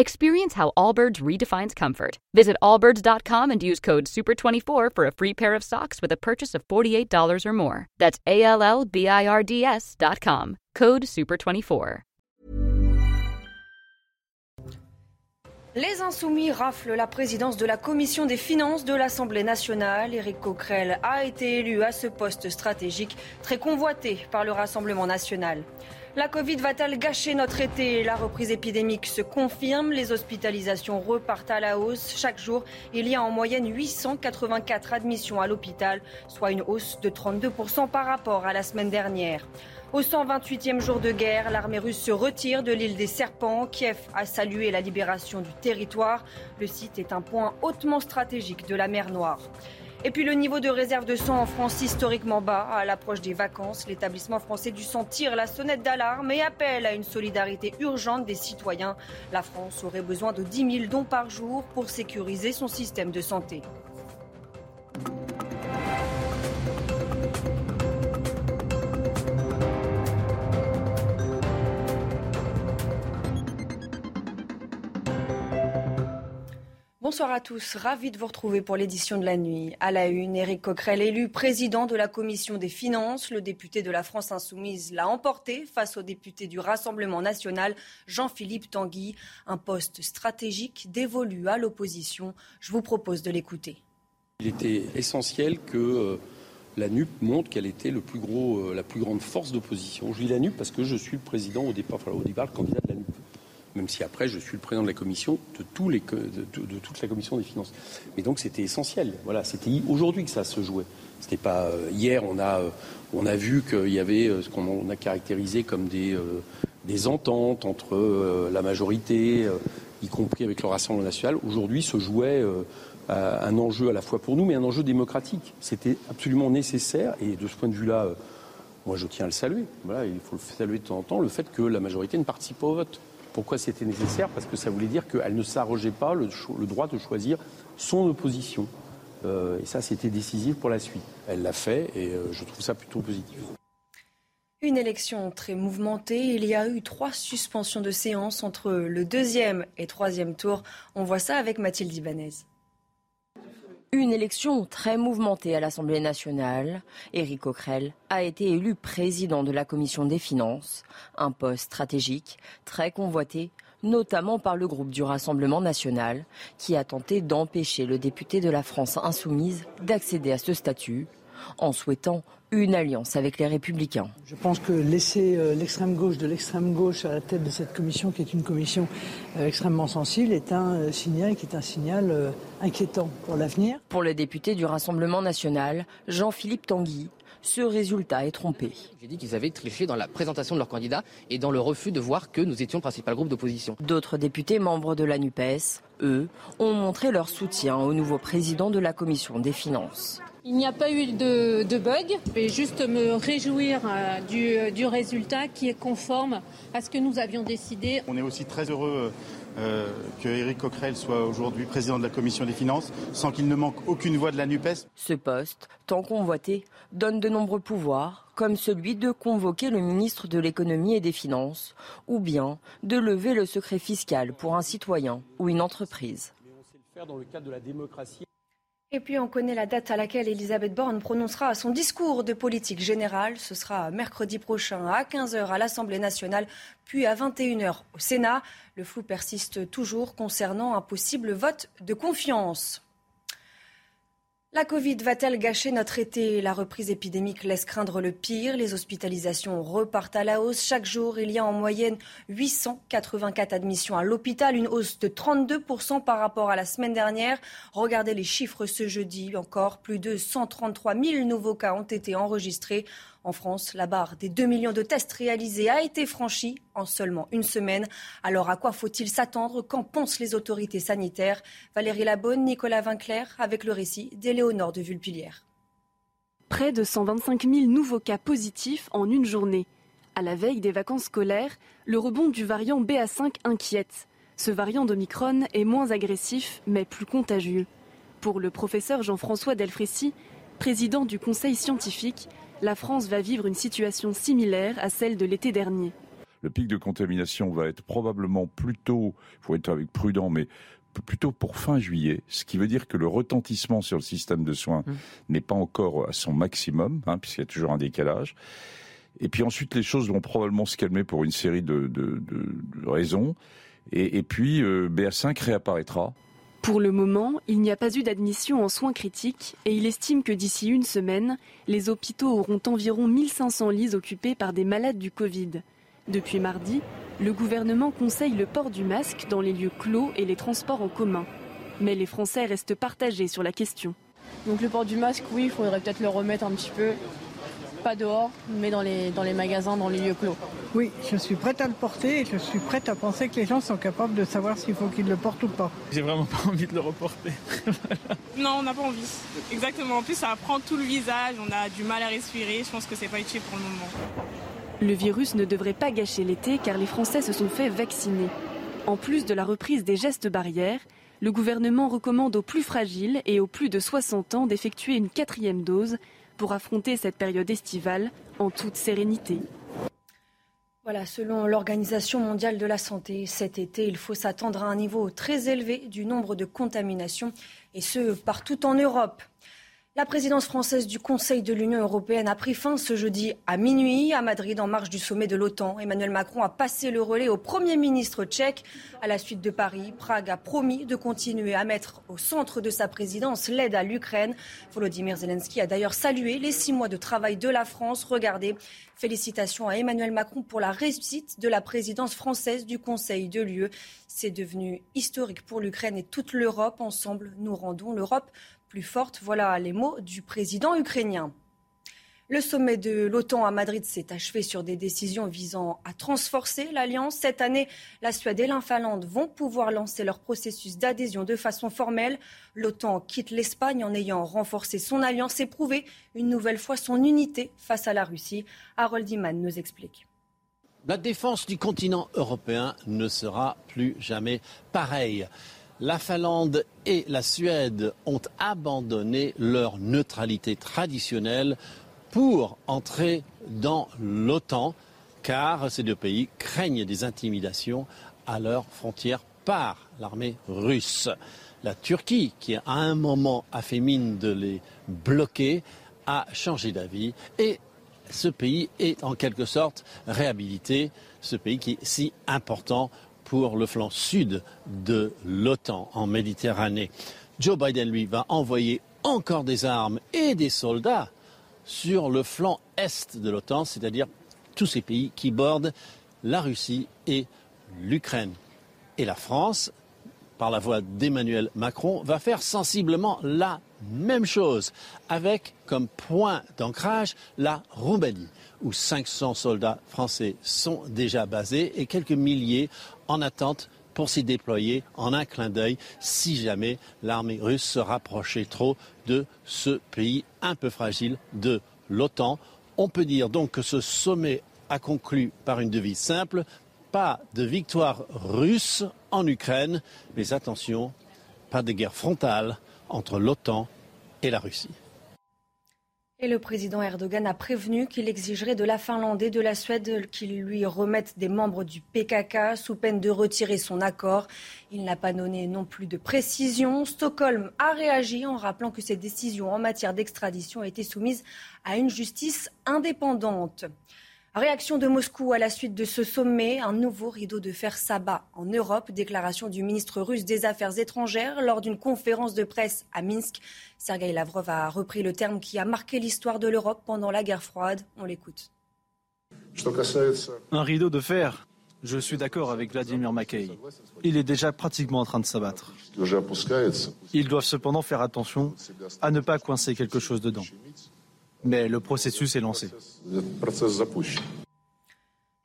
Experience how Allbirds redefines comfort. Visit allbirds.com and use code SUPER24 for a free pair of socks with a purchase of $48 or more. That's A. Code SUPER24. Les Insoumis raflent la présidence de la Commission des finances de l'Assemblée nationale. Éric Coquerel a été élu à ce poste stratégique très convoité par le Rassemblement national. La Covid va-t-elle gâcher notre été? La reprise épidémique se confirme. Les hospitalisations repartent à la hausse. Chaque jour, il y a en moyenne 884 admissions à l'hôpital, soit une hausse de 32% par rapport à la semaine dernière. Au 128e jour de guerre, l'armée russe se retire de l'île des Serpents. Kiev a salué la libération du territoire. Le site est un point hautement stratégique de la mer Noire. Et puis le niveau de réserve de sang en France historiquement bas. À l'approche des vacances, l'établissement français du sang tire la sonnette d'alarme et appelle à une solidarité urgente des citoyens. La France aurait besoin de 10 000 dons par jour pour sécuriser son système de santé. Bonsoir à tous, ravi de vous retrouver pour l'édition de la nuit. À la une, Éric Coquerel, élu président de la commission des finances. Le député de la France insoumise l'a emporté face au député du Rassemblement national, Jean-Philippe Tanguy. Un poste stratégique dévolu à l'opposition. Je vous propose de l'écouter. Il était essentiel que euh, la NUP montre qu'elle était euh, la plus grande force d'opposition. Je dis la NUP parce que je suis le président au départ, au départ le candidat même si après je suis le président de la commission de, toute la commission des finances. Mais donc c'était essentiel. Voilà, c'était aujourd'hui que ça se jouait. C'était pas euh, hier. On a euh, on a vu qu'il y avait euh, ce qu'on a caractérisé comme des ententes entre la majorité, y compris avec le Rassemblement national. Aujourd'hui se jouait un enjeu à la fois pour nous, mais un enjeu démocratique. C'était absolument nécessaire et de ce point de vue-là. moi, je tiens à le saluer. Il faut le saluer de temps en temps, le fait que la majorité ne participe pas au vote. Pourquoi c'était nécessaire Parce que ça voulait dire qu'elle ne s'arrogeait pas le, droit de choisir son opposition. Euh, et ça, c'était décisif pour la suite. Elle l'a fait et euh, je trouve ça plutôt positif. Une élection très mouvementée. Il y a eu trois suspensions de séance entre le deuxième et troisième tour. On voit ça avec Mathilde Ibanez. Une élection très mouvementée à l'Assemblée nationale. Éric Coquerel a été élu président de la commission des finances, un poste stratégique très convoité notamment par le groupe du Rassemblement national, qui a tenté d'empêcher le député de la France insoumise d'accéder à ce statut, en souhaitant une alliance avec les Républicains. Je pense que laisser euh, l'extrême gauche de l'extrême gauche à la tête de cette commission, qui est une commission euh, extrêmement sensible, est un euh, signal qui est un signal inquiétant pour l'avenir. Pour le député du Rassemblement national, Jean-Philippe Tanguy, ce résultat est trompé. J'ai dit qu'ils avaient triché dans la présentation de leur candidat et dans le refus de voir que nous étions le principal groupe d'opposition. D'autres députés membres de la NUPES, eux, ont montré leur soutien au nouveau président de la commission des finances. Il n'y a pas eu de, bug. Je vais juste me réjouir euh, du, du, résultat qui est conforme à ce que nous avions décidé. On est aussi très heureux euh, que Éric Coquerel soit aujourd'hui président de la commission des finances, sans qu'il ne manque aucune voix de la NUPES. Ce poste, tant convoité, donne de nombreux pouvoirs, comme celui de convoquer le ministre de l'économie et des finances, ou bien de lever le secret fiscal pour un citoyen ou une entreprise. Mais on sait le faire dans le cadre de la démocratie. Et puis on connaît la date à laquelle Elisabeth Borne prononcera son discours de politique générale. Ce sera mercredi prochain à 15h à l'Assemblée nationale, puis à 21h au Sénat. Le flou persiste toujours concernant un possible vote de confiance. La Covid va-t-elle gâcher notre été? La reprise épidémique laisse craindre le pire. Les hospitalisations repartent à la hausse. Chaque jour, il y a en moyenne 884 admissions à l'hôpital, une hausse de 32% par rapport à la semaine dernière. Regardez les chiffres ce jeudi encore. Plus de 133 000 nouveaux cas ont été enregistrés. En France, la barre des 2 millions de tests réalisés a été franchie en seulement une semaine. Alors à quoi faut-il s'attendre? Qu'en pensent les autorités sanitaires? Valérie Labonne, Nicolas Vinclair, avec le récit d'Éléonore de Vulpilière. Près de 125 000 nouveaux cas positifs en une journée. À la veille des vacances scolaires, le rebond du variant BA5 inquiète. Ce variant d'Omicron est moins agressif, mais plus contagieux. Pour le professeur Jean-François Delfrécy, président du Conseil scientifique, la France va vivre une situation similaire à celle de l'été dernier. Le pic de contamination va être probablement plutôt, il faut être avec prudent, mais plutôt pour fin juillet, ce qui veut dire que le retentissement sur le système de soins mmh. n'est pas encore à son maximum, hein, puisqu'il y a toujours un décalage. Et puis ensuite, les choses vont probablement se calmer pour une série de, raisons. Et, puis, euh, BA5 réapparaîtra. Pour le moment, il n'y a pas eu d'admission en soins critiques et il estime que d'ici une semaine, les hôpitaux auront environ 1500 lits occupés par des malades du Covid. Depuis mardi, le gouvernement conseille le port du masque dans les lieux clos et les transports en commun. Mais les Français restent partagés sur la question. Donc le port du masque, oui, il faudrait peut-être le remettre un petit peu pas dehors, mais dans les, dans les magasins, dans les lieux clos. Oui, je suis prête à le porter et je suis prête à penser que les gens sont capables de savoir s'il faut qu'ils le portent ou pas. J'ai vraiment pas envie de le reporter. non, on n'a pas envie. Exactement. En plus, ça prend tout le visage, on a du mal à respirer. Je pense que c'est pas utile pour le moment. Le virus ne devrait pas gâcher l'été car les Français se sont fait vacciner. En plus de la reprise des gestes barrières, le gouvernement recommande aux plus fragiles et aux plus de 60 ans d'effectuer une quatrième dose pour affronter cette période estivale en toute sérénité. Voilà, selon l'Organisation mondiale de la santé, cet été, il faut s'attendre à un niveau très élevé du nombre de contaminations, et ce, partout en Europe. La présidence française du Conseil de l'Union européenne a pris fin ce jeudi à minuit à Madrid en marge du sommet de l'OTAN. Emmanuel Macron a passé le relais au Premier ministre tchèque. À la suite de Paris, Prague a promis de continuer à mettre au centre de sa présidence l'aide à l'Ukraine. Volodymyr Zelensky a d'ailleurs salué les six mois de travail de la France. Regardez, félicitations à Emmanuel Macron pour la réussite de la présidence française du Conseil de l'UE. C'est devenu historique pour l'Ukraine et toute l'Europe. Ensemble, nous rendons l'Europe plus forte. Voilà les mots du président ukrainien. Le sommet de l'OTAN à Madrid s'est achevé sur des décisions visant à transforcer l'alliance. Cette année, la Suède et la Finlande vont pouvoir lancer leur processus d'adhésion de façon formelle. L'OTAN quitte l'Espagne en ayant renforcé son alliance et prouvé une nouvelle fois son unité face à la Russie. Harold Iman nous explique. La défense du continent européen ne sera plus jamais pareille la Finlande et la Suède ont abandonné leur neutralité traditionnelle pour entrer dans l'OTAN, car ces deux pays craignent des intimidations à leurs frontières par l'armée russe. La Turquie, qui à un moment a fait mine de les bloquer, a changé d'avis et ce pays est en quelque sorte réhabilité, ce pays qui est si important pour le flanc sud de l'OTAN en Méditerranée. Joe Biden, lui, va envoyer encore des armes et des soldats sur le flanc est de l'OTAN, c'est-à-dire tous ces pays qui bordent la Russie et l'Ukraine. Et la France, par la voix d'Emmanuel Macron, va faire sensiblement la même chose, avec comme point d'ancrage la Roumanie, où 500 soldats français sont déjà basés et quelques milliers en attente pour s'y déployer en un clin d'œil si jamais l'armée russe se rapprochait trop de ce pays un peu fragile de l'OTAN. On peut dire donc que ce sommet a conclu par une devise simple, pas de victoire russe en Ukraine, mais attention, pas de guerre frontale entre l'OTAN et la Russie. Et le président Erdogan a prévenu qu'il exigerait de la Finlande et de la Suède qu'ils lui remettent des membres du PKK sous peine de retirer son accord. Il n'a pas donné non plus de précision. Stockholm a réagi en rappelant que ses décisions en matière d'extradition étaient soumises à une justice indépendante. Réaction de Moscou à la suite de ce sommet, un nouveau rideau de fer s'abat en Europe. Déclaration du ministre russe des Affaires étrangères lors d'une conférence de presse à Minsk. Sergei Lavrov a repris le terme qui a marqué l'histoire de l'Europe pendant la guerre froide. On l'écoute. Un rideau de fer Je suis d'accord avec Vladimir Mackay. Il est déjà pratiquement en train de s'abattre. Ils doivent cependant faire attention à ne pas coincer quelque chose dedans. Mais le processus est lancé.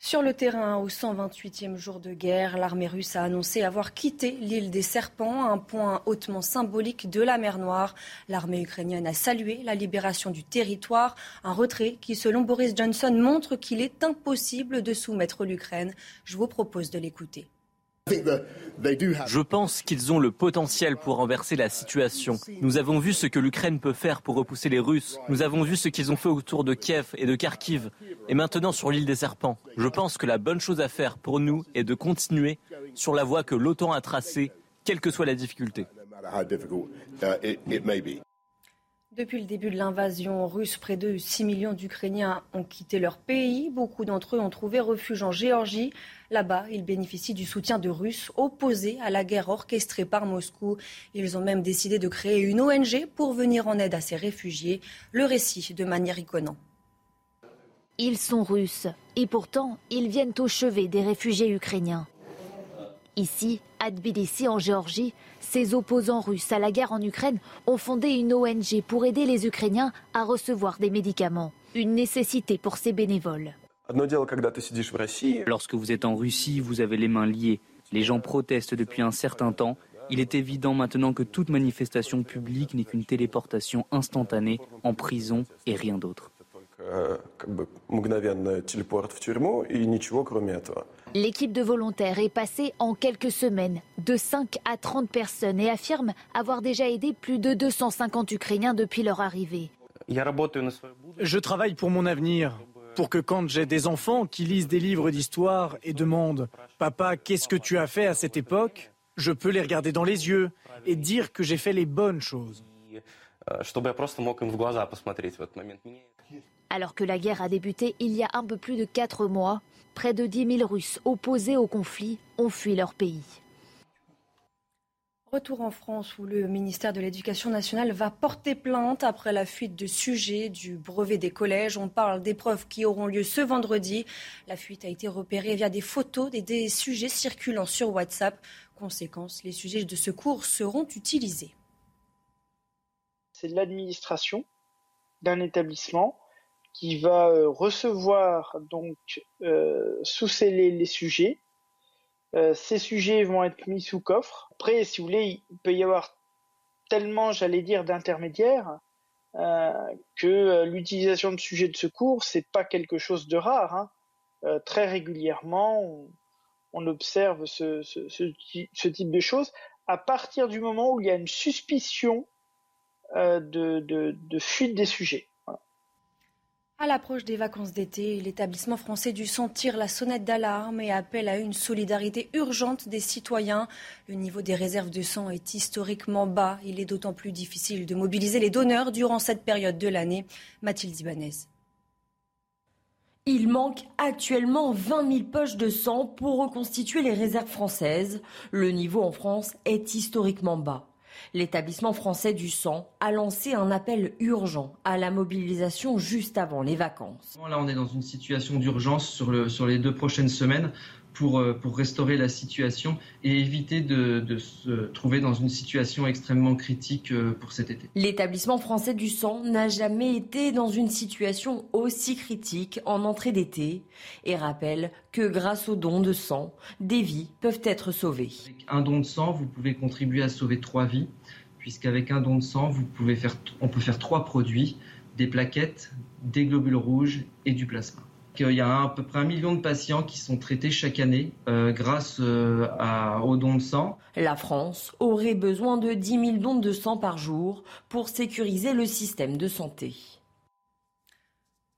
Sur le terrain, au 128e jour de guerre, l'armée russe a annoncé avoir quitté l'île des Serpents, un point hautement symbolique de la mer Noire. L'armée ukrainienne a salué la libération du territoire, un retrait qui, selon Boris Johnson, montre qu'il est impossible de soumettre l'Ukraine. Je vous propose de l'écouter. Je pense qu'ils ont le potentiel pour renverser la situation. Nous avons vu ce que l'Ukraine peut faire pour repousser les Russes. Nous avons vu ce qu'ils ont fait autour de Kiev et de Kharkiv. Et maintenant sur l'île des Serpents. Je pense que la bonne chose à faire pour nous est de continuer sur la voie que l'OTAN a tracée, quelle que soit la difficulté. Depuis le début de l'invasion russe, près de 6 millions d'Ukrainiens ont quitté leur pays. Beaucoup d'entre eux ont trouvé refuge en Géorgie. Là-bas, ils bénéficient du soutien de Russes opposés à la guerre orchestrée par Moscou. Ils ont même décidé de créer une ONG pour venir en aide à ces réfugiés. Le récit de manière Conan. Ils sont russes et pourtant ils viennent au chevet des réfugiés ukrainiens. Ici, à Tbilissi, en Géorgie, ces opposants russes à la guerre en Ukraine ont fondé une ONG pour aider les Ukrainiens à recevoir des médicaments. Une nécessité pour ces bénévoles. Lorsque vous êtes en Russie, vous avez les mains liées. Les gens protestent depuis un certain temps. Il est évident maintenant que toute manifestation publique n'est qu'une téléportation instantanée en prison et rien d'autre. L'équipe de volontaires est passée en quelques semaines de 5 à 30 personnes et affirme avoir déjà aidé plus de 250 Ukrainiens depuis leur arrivée. Je travaille pour mon avenir, pour que quand j'ai des enfants qui lisent des livres d'histoire et demandent ⁇ Papa, qu'est-ce que tu as fait à cette époque ?⁇ je peux les regarder dans les yeux et dire que j'ai fait les bonnes choses. Alors que la guerre a débuté il y a un peu plus de quatre mois, près de 10 000 Russes opposés au conflit ont fui leur pays. Retour en France où le ministère de l'Éducation nationale va porter plainte après la fuite de sujets du brevet des collèges. On parle d'épreuves qui auront lieu ce vendredi. La fuite a été repérée via des photos des, des sujets circulant sur WhatsApp. Conséquence, les sujets de secours seront utilisés. C'est l'administration d'un établissement qui va euh, recevoir donc euh, sous scellé les sujets. Euh, ces sujets vont être mis sous coffre. Après, si vous voulez, il peut y avoir tellement, j'allais dire, d'intermédiaires que l'utilisation de sujets de secours, c'est pas quelque chose de rare. Hein. très régulièrement, on, observe ce, type de choses à partir du moment où il y a une suspicion de fuite des sujets. À l'approche des vacances d'été, l'établissement français du sang tire la sonnette d'alarme et appelle à une solidarité urgente des citoyens. Le niveau des réserves de sang est historiquement bas. Il est d'autant plus difficile de mobiliser les donneurs durant cette période de l'année. Mathilde Ibanez. Il manque actuellement 20 000 poches de sang pour reconstituer les réserves françaises. Le niveau en France est historiquement bas. L'établissement français du sang a lancé un appel urgent à la mobilisation juste avant les vacances. Là, on est dans une situation d'urgence sur, sur les deux prochaines semaines pour, euh, pour restaurer la situation et éviter de, de, se trouver dans une situation extrêmement critique euh, pour cet été. L'établissement français du sang n'a jamais été dans une situation aussi critique en entrée d'été et rappelle que grâce aux dons de sang, des vies peuvent être sauvées. Avec un don de sang, vous pouvez contribuer à sauver trois vies, puisqu'avec un don de sang, vous pouvez faire, on peut faire trois produits, des plaquettes, des globules rouges et du plasma qu'il y a à peu près un million de patients qui sont traités chaque année euh, grâce euh, à, aux dons de sang. La France aurait besoin de 10 000 dons de sang par jour pour sécuriser le système de santé.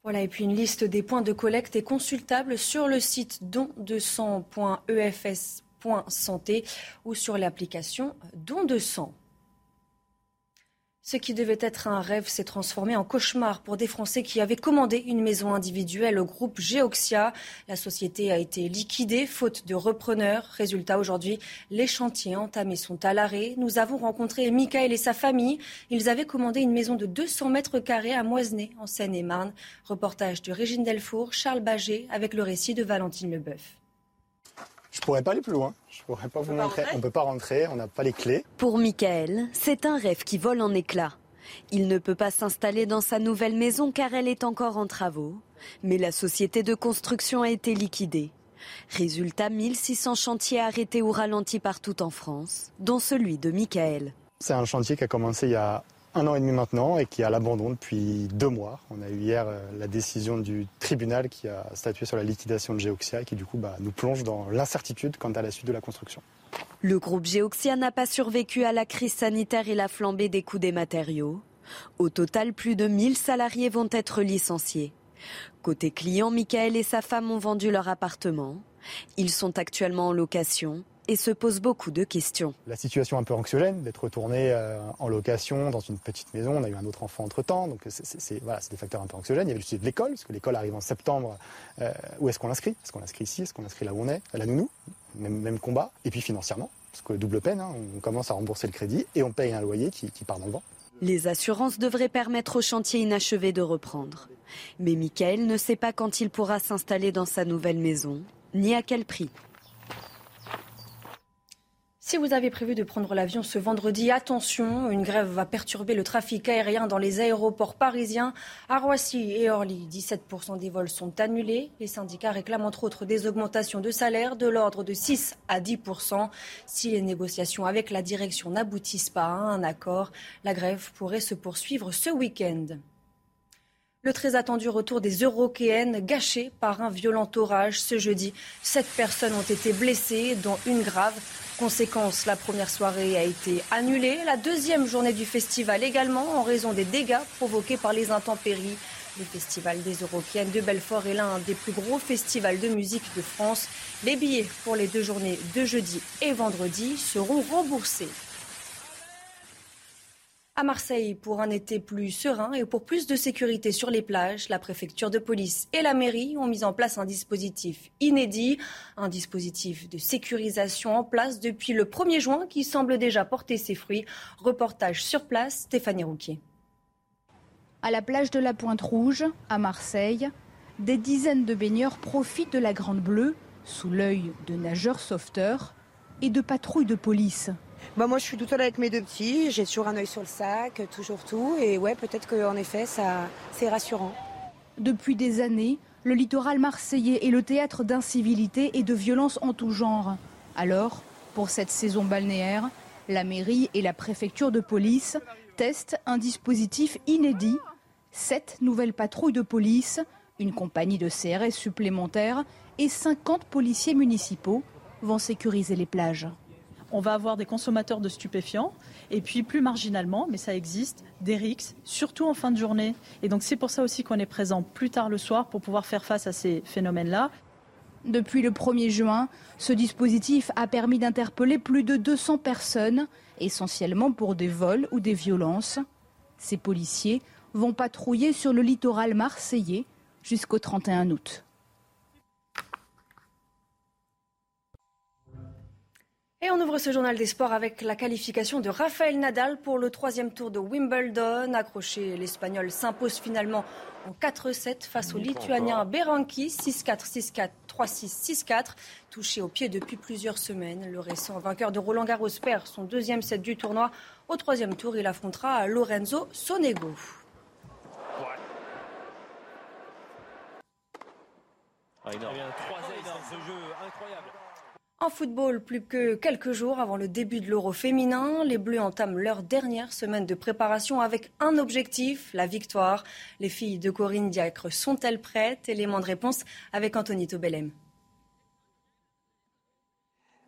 Voilà, et puis une liste des points de collecte est consultable sur le site dondesang.efs.santé ou sur l'application Don de sang. Ce qui devait être un rêve s'est transformé en cauchemar pour des Français qui avaient commandé une maison individuelle au groupe Geoxia. La société a été liquidée faute de repreneurs. Résultat, aujourd'hui, les chantiers entamés sont à l'arrêt. Nous avons rencontré Michael et sa famille. Ils avaient commandé une maison de 200 mètres carrés à Moisenay, en Seine-et-Marne. Reportage de Régine Delfour, Charles Baget, avec le récit de Valentine Leboeuf. Je pourrais pas aller plus loin. Je pourrais pas vous montrer. On peut pas rentrer, on n'a pas les clés. Pour Michael, c'est un rêve qui vole en éclats. Il ne peut pas s'installer dans sa nouvelle maison car elle est encore en travaux. Mais la société de construction a été liquidée. Résultat, 1600 chantiers arrêtés ou ralentis partout en France, dont celui de Michael. C'est un chantier qui a commencé il y a un an et demi maintenant et qui est à l'abandon depuis deux mois. On a eu hier euh, la décision du tribunal qui a statué sur la liquidation de Geoxia et qui du coup bah, nous plonge dans l'incertitude quant à la suite de la construction. Le groupe Geoxia n'a pas survécu à la crise sanitaire et la flambée des coûts des matériaux. Au total, plus de 1000 salariés vont être licenciés. Côté client, Michael et sa femme ont vendu leur appartement. Ils sont actuellement en location et se posent beaucoup de questions. La situation un peu anxiogène d'être retourné euh, en location dans une petite maison. On a eu un autre enfant entre-temps, donc c'est voilà, des facteurs un peu anxiogènes. Il y avait le sujet de l'école, parce que l'école arrive en septembre. Euh, où est-ce qu'on l'inscrit? Est-ce qu'on l'inscrit ici? Est-ce qu'on l'inscrit là où on est? À la nounou même, même combat. Et puis financièrement, parce que double peine, hein, on commence à rembourser le crédit et on paye un loyer qui, qui part dans le vent. Les assurances devraient permettre au chantier inachevé de reprendre. Mais Michael ne sait pas quand il pourra s'installer dans sa nouvelle maison, ni à quel prix. Si vous avez prévu de prendre l'avion ce vendredi, attention, une grève va perturber le trafic aérien dans les aéroports parisiens. À Roissy et Orly, 17% des vols sont annulés. Les syndicats réclament entre autres des augmentations de salaire de l'ordre de 6 à 10%. Si les négociations avec la direction n'aboutissent pas à un accord, la grève pourrait se poursuivre ce week-end. Le très attendu retour des Européennes gâché par un violent orage ce jeudi. Sept personnes ont été blessées, dont une grave. Conséquence, la première soirée a été annulée. La deuxième journée du festival également en raison des dégâts provoqués par les intempéries. Le festival des Européennes de Belfort est l'un des plus gros festivals de musique de France. Les billets pour les deux journées de jeudi et vendredi seront remboursés à Marseille pour un été plus serein et pour plus de sécurité sur les plages. La préfecture de police et la mairie ont mis en place un dispositif inédit, un dispositif de sécurisation en place depuis le 1er juin qui semble déjà porter ses fruits. Reportage sur place, Stéphanie Rouquier. À la plage de la Pointe Rouge, à Marseille, des dizaines de baigneurs profitent de la Grande Bleue sous l'œil de nageurs sauveteurs et de patrouilles de police. Bah moi je suis tout seule avec mes deux petits, j'ai toujours un œil sur le sac, toujours tout, et ouais peut-être qu'en effet ça c'est rassurant. Depuis des années, le littoral marseillais est le théâtre d'incivilité et de violences en tout genre. Alors, pour cette saison balnéaire, la mairie et la préfecture de police testent un dispositif inédit. Sept nouvelles patrouilles de police, une compagnie de CRS supplémentaire et 50 policiers municipaux vont sécuriser les plages on va avoir des consommateurs de stupéfiants et puis plus marginalement, mais ça existe, des rixes, surtout en fin de journée. Et donc c'est pour ça aussi qu'on est présent plus tard le soir pour pouvoir faire face à ces phénomènes-là. Depuis le 1er juin, ce dispositif a permis d'interpeller plus de 200 personnes, essentiellement pour des vols ou des violences. Ces policiers vont patrouiller sur le littoral marseillais jusqu'au 31 août. Et on ouvre ce journal des sports avec la qualification de Rafael Nadal pour le troisième tour de Wimbledon. Accroché, l'Espagnol s'impose finalement en 4-7 face au Lituanien Beranki, 6-4, 6-4, 3-6, 6-4. Touché au pied depuis plusieurs semaines, le récent vainqueur de Roland Garros perd son deuxième set du tournoi. Au troisième tour, il affrontera Lorenzo Sonego. Ah, énorme. ce jeu incroyable. En football, plus que quelques jours avant le début de l'Euro féminin, les Bleus entament leur dernière semaine de préparation avec un objectif, la victoire. Les filles de Corinne Diacre sont-elles prêtes? Élément de réponse avec Anthony Tobelem.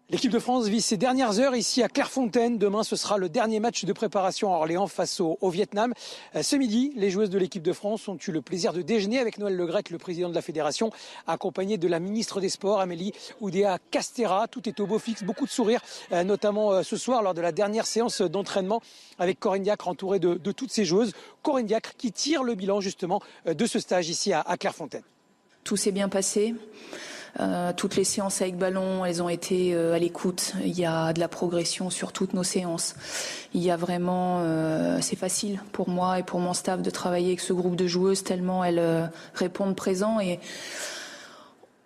L'équipe de France vit ses dernières heures ici à Clairefontaine. Demain, ce sera le dernier match de préparation à Orléans face au, Vietnam. Euh, ce midi, les joueuses de l'équipe de France ont eu le plaisir de déjeuner avec Noël Legrec, le président de la fédération, accompagné de la ministre des Sports, Amélie Oudéa Castera. Tout est au beau fixe, beaucoup de sourires, euh, notamment euh, ce soir lors de la dernière séance d'entraînement avec Corinne Diacre entourée de, toutes ces joueuses. Corinne Diacre qui tire le bilan justement de ce stage ici à Clairefontaine. Tout s'est bien passé. Euh, toutes les séances avec ballon, elles ont été euh, à l'écoute. Il y a de la progression sur toutes nos séances. Il y a vraiment, euh, c'est facile pour moi et pour mon staff de travailler avec ce groupe de joueuses tellement elles répondent présent et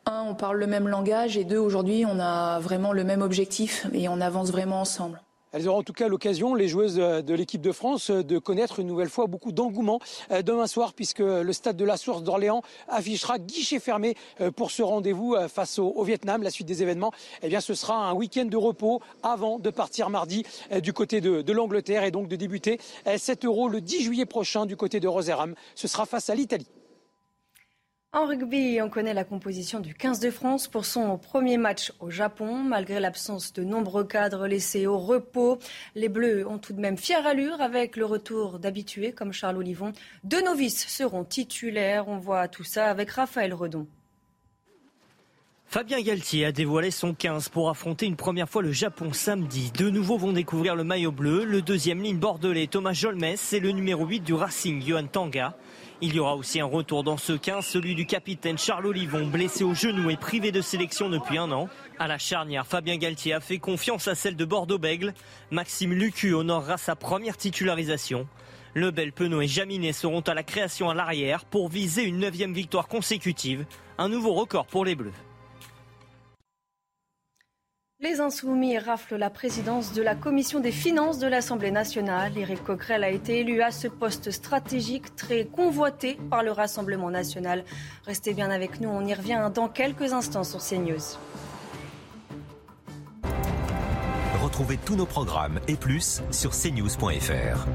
un, on parle le même langage et deux, aujourd'hui, on a vraiment le même objectif et on avance vraiment ensemble. Elles auront en tout cas l'occasion, les joueuses de l'équipe de France, de connaître une nouvelle fois beaucoup d'engouement euh, demain soir, puisque le stade de la Source d'Orléans affichera guichet fermé euh, pour ce rendez-vous euh, face au, Vietnam. La suite des événements, eh bien, ce sera un week-end de repos avant de partir mardi du côté de, l'Angleterre et donc de débuter 7 euros le 10 juillet prochain du côté de Roseram. Ce sera face à l'Italie. En rugby, on connaît la composition du 15 de France pour son premier match au Japon. Malgré l'absence de nombreux cadres laissés au repos, les Bleus ont tout de même fière allure avec le retour d'habitués comme Charles Olivon. Deux novices seront titulaires. On voit tout ça avec Raphaël Redon. Fabien Galtier a dévoilé son 15 pour affronter une première fois le Japon samedi. Deux nouveaux vont découvrir le maillot bleu, le deuxième ligne bordelais Thomas Jolmes et le numéro 8 du Racing Johan Tanga. Il y aura aussi un retour dans ce 15, celui du capitaine Charles Olivon, blessé au genou et privé de sélection depuis un an. À la charnière, Fabien Galtier a fait confiance à celle de Bordeaux-Bègle. Maxime Lucu honorera sa première titularisation. Lebel, Penaud et Jaminet seront à la création à l'arrière pour viser une neuvième victoire consécutive, un nouveau record pour les Bleus. Les Insoumis raflent la présidence de la Commission des finances de l'Assemblée nationale. Éric Coquerel a été élu à ce poste stratégique très convoité par le Rassemblement national. Restez bien avec nous, on y revient dans quelques instants sur CNews. Retrouvez tous nos programmes et plus sur cnews.fr.